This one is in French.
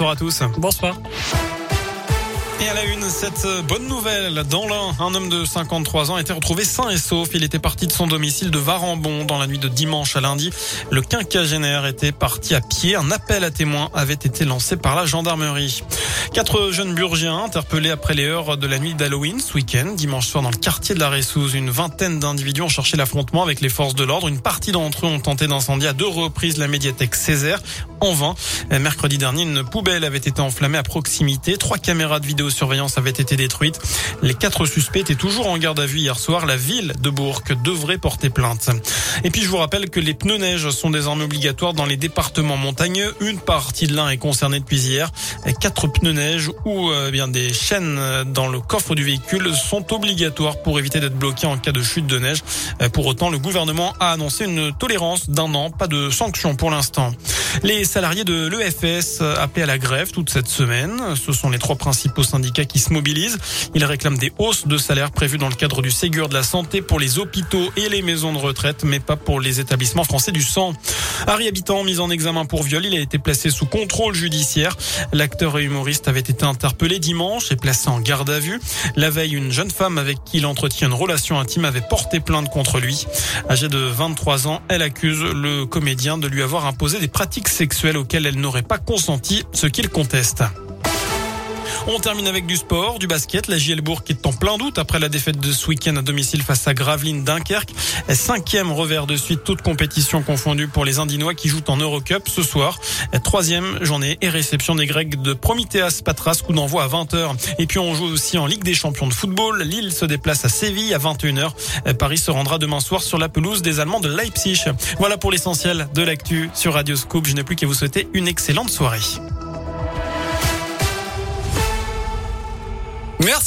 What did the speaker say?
bonsoir à tous. Bonsoir. Et à la une, cette bonne nouvelle. Dans l'un, un homme de 53 ans a été retrouvé sain et sauf. Il était parti de son domicile de Varambon dans la nuit de dimanche à lundi. Le quinquagénaire était parti à pied. Un appel à témoins avait été lancé par la gendarmerie. Quatre jeunes burgiens interpellés après les heures de la nuit d'Halloween ce week-end. Dimanche soir dans le quartier de la Ressouze, une vingtaine d'individus ont cherché l'affrontement avec les forces de l'ordre. Une partie d'entre eux ont tenté d'incendier à deux reprises la médiathèque Césaire. En vain. Mercredi dernier, une poubelle avait été enflammée à proximité. Trois caméras de vidéosurveillance avaient été détruites. Les quatre suspects étaient toujours en garde à vue hier soir. La ville de Bourg devrait porter plainte. Et puis, je vous rappelle que les pneus neige sont désormais obligatoires dans les départements montagneux. Une partie de l'un est concernée depuis hier. Quatre pneus neige ou euh, bien des chaînes dans le coffre du véhicule sont obligatoires pour éviter d'être bloqués en cas de chute de neige. Euh, pour autant, le gouvernement a annoncé une tolérance d'un an, pas de sanctions pour l'instant. Les salariés de l'EFS appelés à la grève toute cette semaine. Ce sont les trois principaux syndicats qui se mobilisent. Ils réclament des hausses de salaire prévues dans le cadre du Ségur de la santé pour les hôpitaux et les maisons de retraite, mais pas pour les établissements français du sang. Harry Habitant, mis en examen pour viol, il a été placé sous contrôle judiciaire. L'acteur et humoriste avait été interpellé dimanche et placé en garde à vue. La veille, une jeune femme avec qui il entretient une relation intime avait porté plainte contre lui. Âgée de 23 ans, elle accuse le comédien de lui avoir imposé des pratiques sexuelles auxquelles elle n'aurait pas consenti, ce qu'il conteste. On termine avec du sport, du basket. La Gielbourg qui est en plein doute après la défaite de ce week-end à domicile face à Gravelines Dunkerque. Cinquième revers de suite, toute compétition confondue pour les Indinois qui jouent en Eurocup ce soir. Troisième journée et réception des Grecs de Prometheas Patras, coup d'envoi à 20h. Et puis on joue aussi en Ligue des champions de football. Lille se déplace à Séville à 21h. Paris se rendra demain soir sur la pelouse des Allemands de Leipzig. Voilà pour l'essentiel de l'actu sur Radio Scoop. Je n'ai plus qu'à vous souhaiter une excellente soirée. Merci.